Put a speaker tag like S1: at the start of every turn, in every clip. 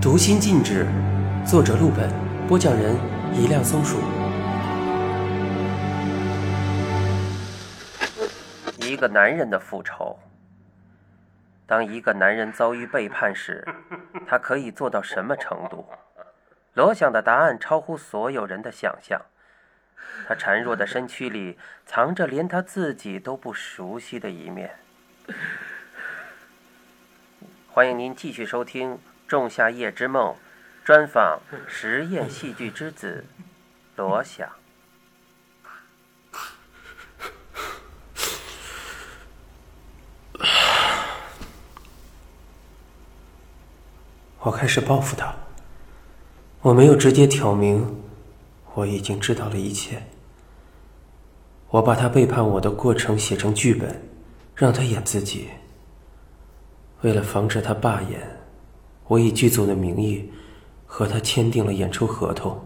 S1: 读心禁止，作者陆本，播讲人一辆松鼠。一个男人的复仇。当一个男人遭遇背叛时，他可以做到什么程度？罗想的答案超乎所有人的想象。他孱弱的身躯里藏着连他自己都不熟悉的一面。欢迎您继续收听《仲夏夜之梦》专访实验戏剧之子罗翔。我开始报复他。我没有直接挑明，我已经知道了一切。我把他背叛我的过程写成剧本，让他演自己。为了防止他罢演，我以剧组的名义和他签订了演出合同。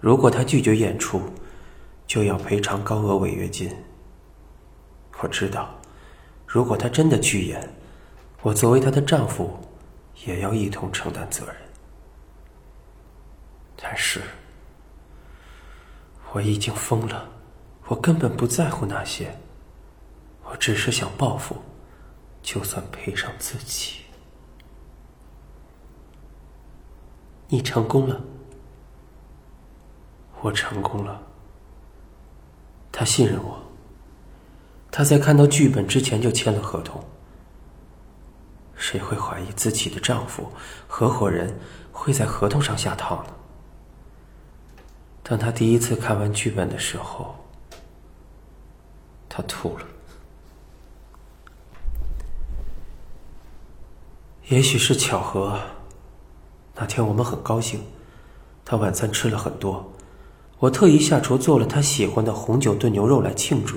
S1: 如果他拒绝演出，就要赔偿高额违约金。我知道，如果他真的拒演，我作为他的丈夫，也要一同承担责任。但是，我已经疯了，我根本不在乎那些，我只是想报复。就算赔上自己，你成功了，我成功了。他信任我，他在看到剧本之前就签了合同。谁会怀疑自己的丈夫、合伙人会在合同上下套呢？当他第一次看完剧本的时候，他吐了。也许是巧合。那天我们很高兴，他晚餐吃了很多，我特意下厨做了他喜欢的红酒炖牛肉来庆祝。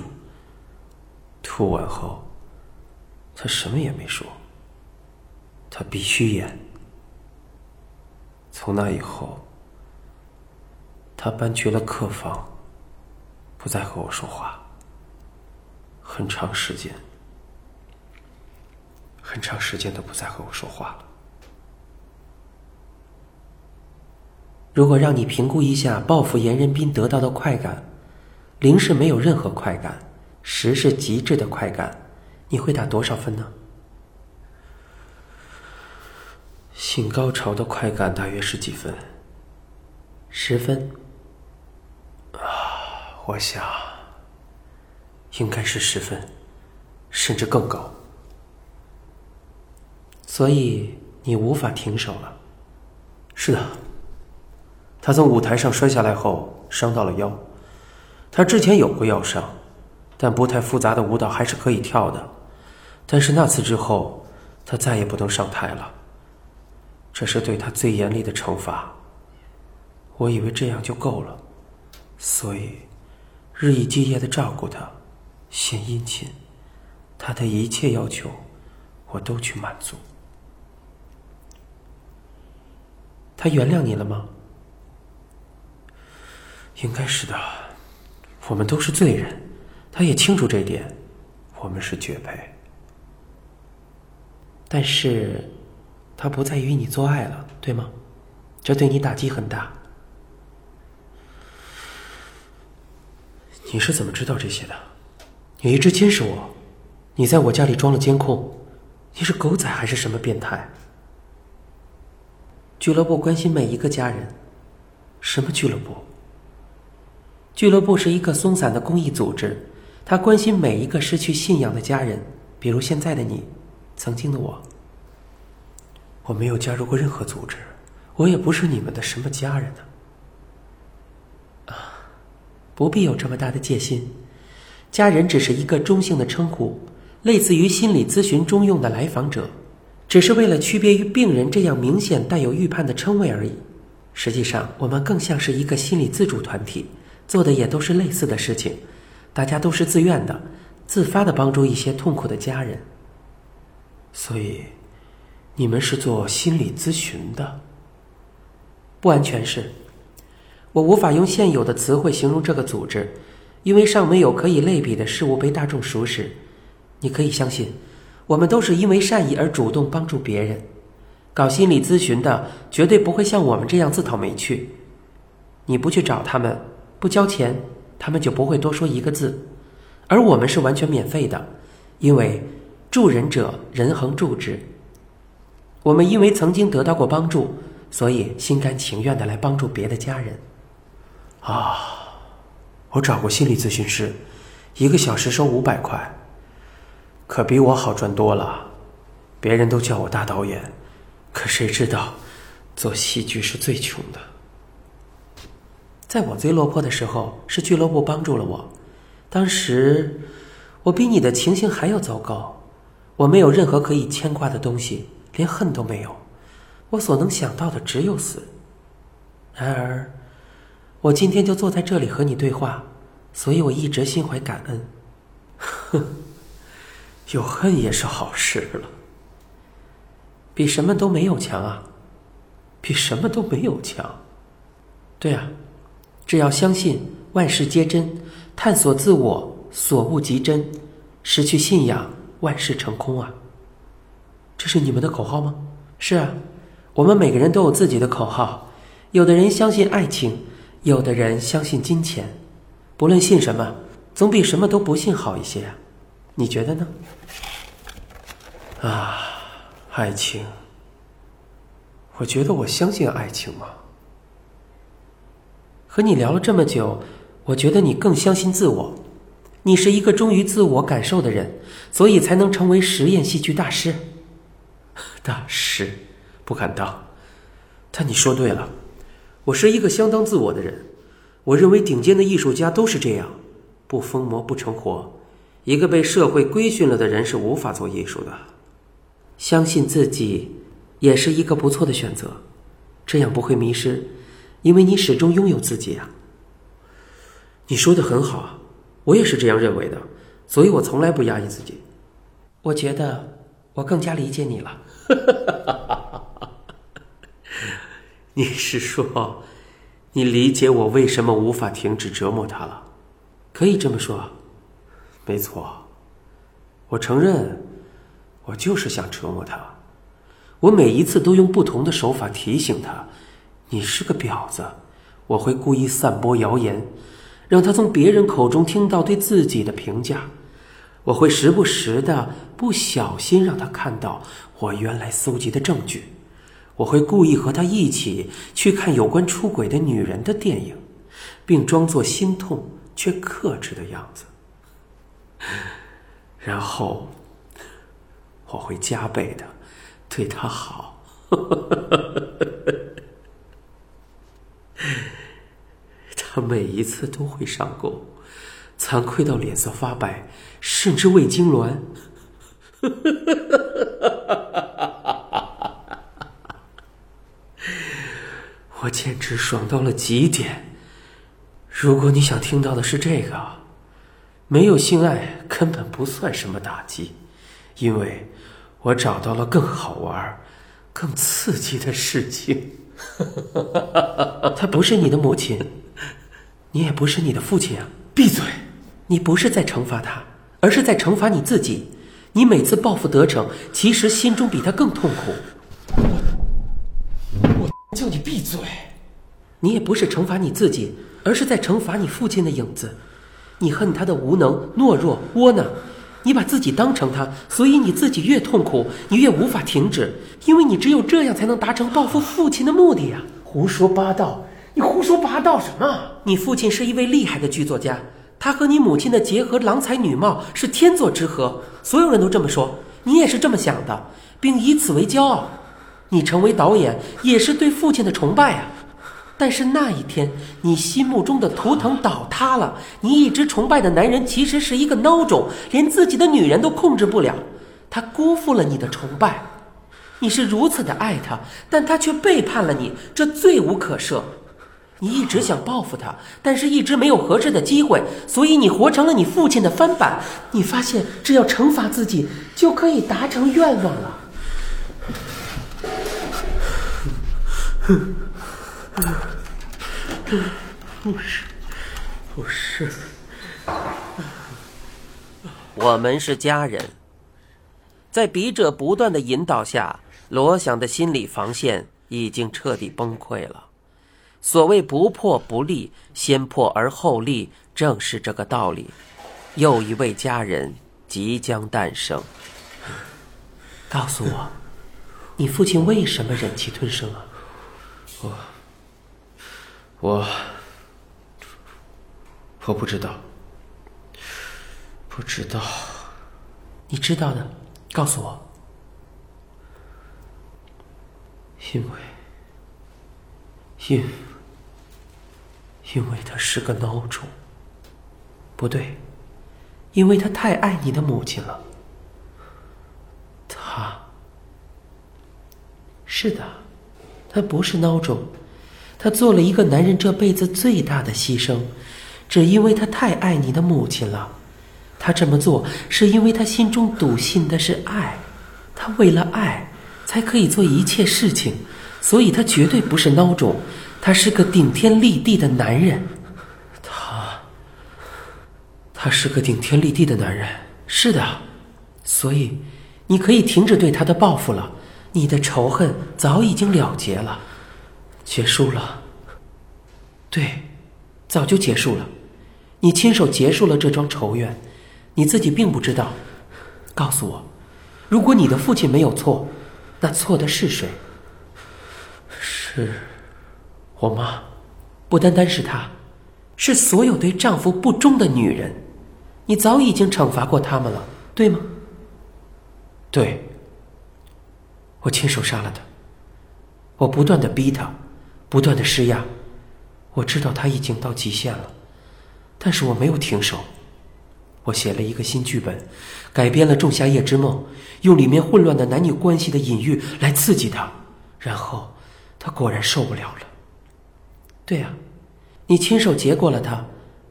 S1: 吐完后，他什么也没说。他必须演。从那以后，他搬去了客房，不再和我说话。很长时间。很长时间都不再和我说话。如果让你评估一下报复严仁斌得到的快感，零是没有任何快感，十是极致的快感，你会打多少分呢？性高潮的快感大约是几分？十分。啊，我想应该是十分，甚至更高。所以你无法停手了。是的，他从舞台上摔下来后伤到了腰。他之前有过腰伤，但不太复杂的舞蹈还是可以跳的。但是那次之后，他再也不能上台了。这是对他最严厉的惩罚。我以为这样就够了，所以日以继夜的照顾他，献殷勤，他的一切要求，我都去满足。他原谅你了吗？应该是的。我们都是罪人，他也清楚这点。我们是绝配。但是，他不再与你做爱了，对吗？这对你打击很大。你是怎么知道这些的？你一直监视我，你在我家里装了监控。你是狗仔还是什么变态？俱乐部关心每一个家人。什么俱乐部？俱乐部是一个松散的公益组织，它关心每一个失去信仰的家人，比如现在的你，曾经的我。我没有加入过任何组织，我也不是你们的什么家人呢。啊，不必有这么大的戒心，家人只是一个中性的称呼，类似于心理咨询中用的来访者。只是为了区别于病人这样明显带有预判的称谓而已。实际上，我们更像是一个心理自主团体，做的也都是类似的事情。大家都是自愿的、自发的帮助一些痛苦的家人。所以，你们是做心理咨询的？不完全是。我无法用现有的词汇形容这个组织，因为尚没有可以类比的事物被大众熟识。你可以相信。我们都是因为善意而主动帮助别人，搞心理咨询的绝对不会像我们这样自讨没趣。你不去找他们，不交钱，他们就不会多说一个字。而我们是完全免费的，因为助人者人恒助之。我们因为曾经得到过帮助，所以心甘情愿的来帮助别的家人。
S2: 啊，我找过心理咨询师，一个小时收五百块，可比我好赚多了。别人都叫我大导演。可谁知道，做戏剧是最穷的。
S1: 在我最落魄的时候，是俱乐部帮助了我。当时，我比你的情形还要糟糕。我没有任何可以牵挂的东西，连恨都没有。我所能想到的只有死。然而，我今天就坐在这里和你对话，所以我一直心怀感恩。
S2: 哼，有恨也是好事了。
S1: 比什么都没有强啊！
S2: 比什么都没有强。
S1: 对啊，只要相信万事皆真，探索自我，所悟即真，失去信仰，万事成空啊！这是你们的口号吗？是啊，我们每个人都有自己的口号。有的人相信爱情，有的人相信金钱。不论信什么，总比什么都不信好一些啊！你觉得呢？
S2: 啊。爱情，我觉得我相信爱情吗？
S1: 和你聊了这么久，我觉得你更相信自我。你是一个忠于自我感受的人，所以才能成为实验戏剧大师。
S2: 大师不敢当，但你说对了，我是一个相当自我的人。我认为顶尖的艺术家都是这样，不疯魔不成活。一个被社会规训了的人是无法做艺术的。
S1: 相信自己，也是一个不错的选择，这样不会迷失，因为你始终拥有自己啊。
S2: 你说的很好，我也是这样认为的，所以我从来不压抑自己。
S1: 我觉得我更加理解你了。
S2: 你是说，你理解我为什么无法停止折磨他了？
S1: 可以这么说，
S2: 没错，我承认。我就是想折磨他，我每一次都用不同的手法提醒他：“你是个婊子。”我会故意散播谣言，让他从别人口中听到对自己的评价。我会时不时的不小心让他看到我原来搜集的证据。我会故意和他一起去看有关出轨的女人的电影，并装作心痛却克制的样子，然后。我会加倍的对他好，他每一次都会上钩，惭愧到脸色发白，甚至胃痉挛。我简直爽到了极点。如果你想听到的是这个，没有性爱根本不算什么打击，因为。我找到了更好玩、更刺激的事情。
S1: 她不是你的母亲，你也不是你的父亲啊！
S2: 闭嘴！
S1: 你不是在惩罚他，而是在惩罚你自己。你每次报复得逞，其实心中比他更痛苦。
S2: 我我叫你闭嘴！
S1: 你也不是惩罚你自己，而是在惩罚你父亲的影子。你恨他的无能、懦弱、窝囊。你把自己当成他，所以你自己越痛苦，你越无法停止，因为你只有这样才能达成报复父亲的目的呀！
S2: 胡说八道！你胡说八道什么？
S1: 你父亲是一位厉害的剧作家，他和你母亲的结合郎才女貌，是天作之合，所有人都这么说，你也是这么想的，并以此为骄傲。你成为导演，也是对父亲的崇拜啊！但是那一天，你心目中的图腾倒塌了。你一直崇拜的男人，其实是一个孬种，连自己的女人都控制不了。他辜负了你的崇拜，你是如此的爱他，但他却背叛了你，这罪无可赦。你一直想报复他，但是一直没有合适的机会，所以你活成了你父亲的翻版。你发现，只要惩罚自己，就可以达成愿望了。
S2: 不是，不是，
S1: 我们是家人。在笔者不断的引导下，罗想的心理防线已经彻底崩溃了。所谓不破不立，先破而后立，正是这个道理。又一位家人即将诞生。告诉我，你父亲为什么忍气吞声啊？
S2: 我，我，我不知道，不知道。
S1: 你知道的，告诉我。
S2: 因为，因，因为他是个孬种。
S1: 不对，因为他太爱你的母亲了。
S2: 他，
S1: 是的，他不是孬种，他做了一个男人这辈子最大的牺牲，只因为他太爱你的母亲了。他这么做是因为他心中笃信的是爱，他为了爱才可以做一切事情，所以他绝对不是孬种，他是个顶天立地的男人。
S2: 他，他是个顶天立地的男人。
S1: 是的，所以你可以停止对他的报复了，你的仇恨早已经了结了，
S2: 结束了。
S1: 对，早就结束了，你亲手结束了这桩仇怨。你自己并不知道，告诉我，如果你的父亲没有错，那错的是谁？
S2: 是，我妈。
S1: 不单单是她，是所有对丈夫不忠的女人。你早已经惩罚过他们了，对吗？
S2: 对。我亲手杀了他。我不断的逼他，不断的施压。我知道他已经到极限了，但是我没有停手。我写了一个新剧本，改编了《仲夏夜之梦》，用里面混乱的男女关系的隐喻来刺激他，然后他果然受不了了。
S1: 对啊，你亲手结过了他，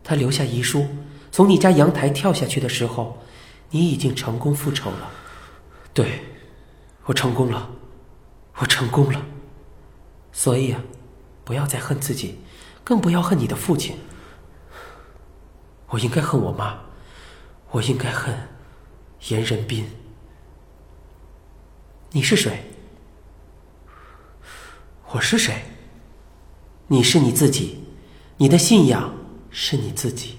S1: 他留下遗书，从你家阳台跳下去的时候，你已经成功复仇了。
S2: 对，我成功了，我成功了。
S1: 所以啊，不要再恨自己，更不要恨你的父亲。
S2: 我应该恨我妈。我应该恨严仁斌。
S1: 你是谁？
S2: 我是谁？
S1: 你是你自己，你的信仰是你自己。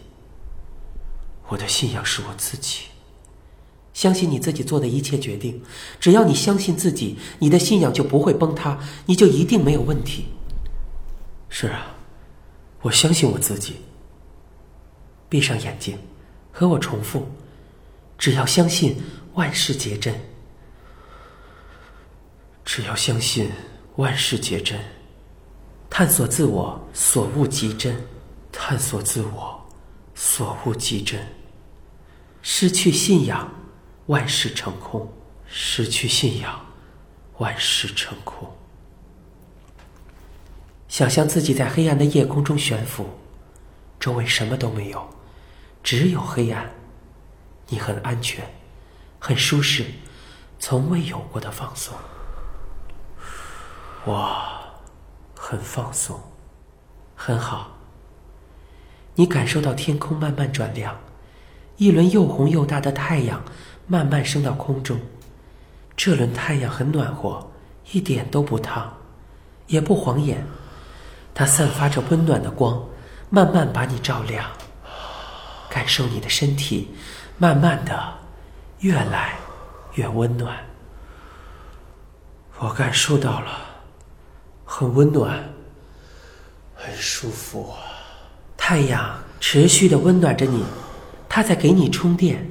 S2: 我的信仰是我自己，
S1: 相信你自己做的一切决定。只要你相信自己，你的信仰就不会崩塌，你就一定没有问题。
S2: 是啊，我相信我自己。
S1: 闭上眼睛。和我重复：只要相信万事皆真。
S2: 只要相信万事皆真，
S1: 探索自我，所悟即真；
S2: 探索自我，所悟即真。
S1: 失去信仰，万事成空；
S2: 失去信仰，万事成空。
S1: 想象自己在黑暗的夜空中悬浮，周围什么都没有。只有黑暗，你很安全，很舒适，从未有过的放松。
S2: 我很放松，
S1: 很好。你感受到天空慢慢转亮，一轮又红又大的太阳慢慢升到空中。这轮太阳很暖和，一点都不烫，也不晃眼，它散发着温暖的光，慢慢把你照亮。感受你的身体，慢慢的越来越温暖。
S2: 我感受到了，很温暖，很舒服。
S1: 太阳持续的温暖着你，它在给你充电，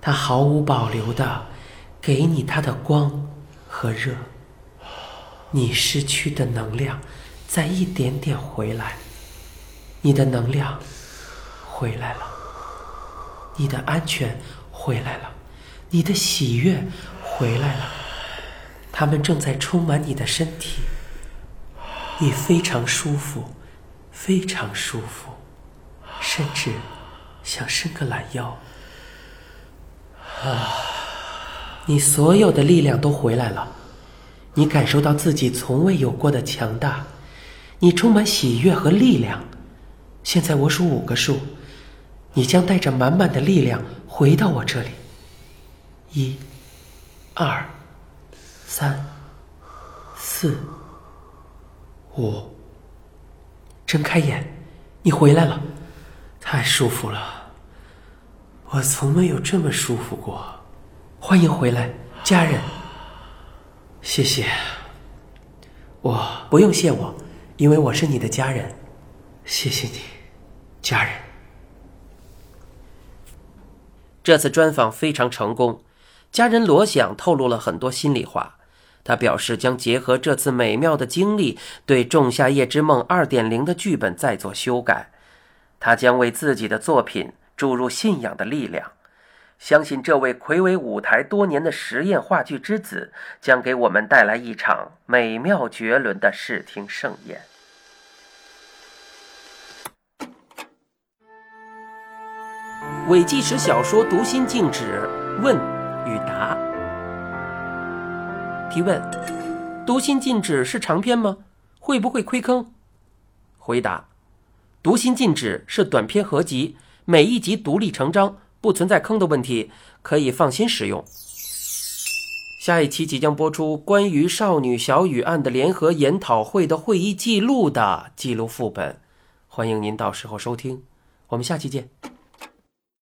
S1: 它毫无保留的给你它的光和热。你失去的能量在一点点回来，你的能量。回来了，你的安全回来了，你的喜悦回来了，他们正在充满你的身体，你非常舒服，非常舒服，甚至想伸个懒腰。啊，你所有的力量都回来了，你感受到自己从未有过的强大，你充满喜悦和力量。现在我数五个数。你将带着满满的力量回到我这里。一、二、三、四、五。睁开眼，你回来了，
S2: 太舒服了。我从没有这么舒服过。
S1: 欢迎回来，家人。
S2: 谢谢。
S1: 我不用谢我，因为我是你的家人。
S2: 谢谢你，家人。
S1: 这次专访非常成功，家人罗想透露了很多心里话。他表示将结合这次美妙的经历，对《仲夏夜之梦》二点零的剧本再做修改。他将为自己的作品注入信仰的力量，相信这位魁伟舞台多年的实验话剧之子，将给我们带来一场美妙绝伦的视听盛宴。伪纪实小说《读心静止》问与答。提问：读心静止是长篇吗？会不会亏坑？回答：读心静止是短篇合集，每一集独立成章，不存在坑的问题，可以放心使用。下一期即将播出关于少女小雨案的联合研讨会的会议记录的记录副本，欢迎您到时候收听。我们下期见。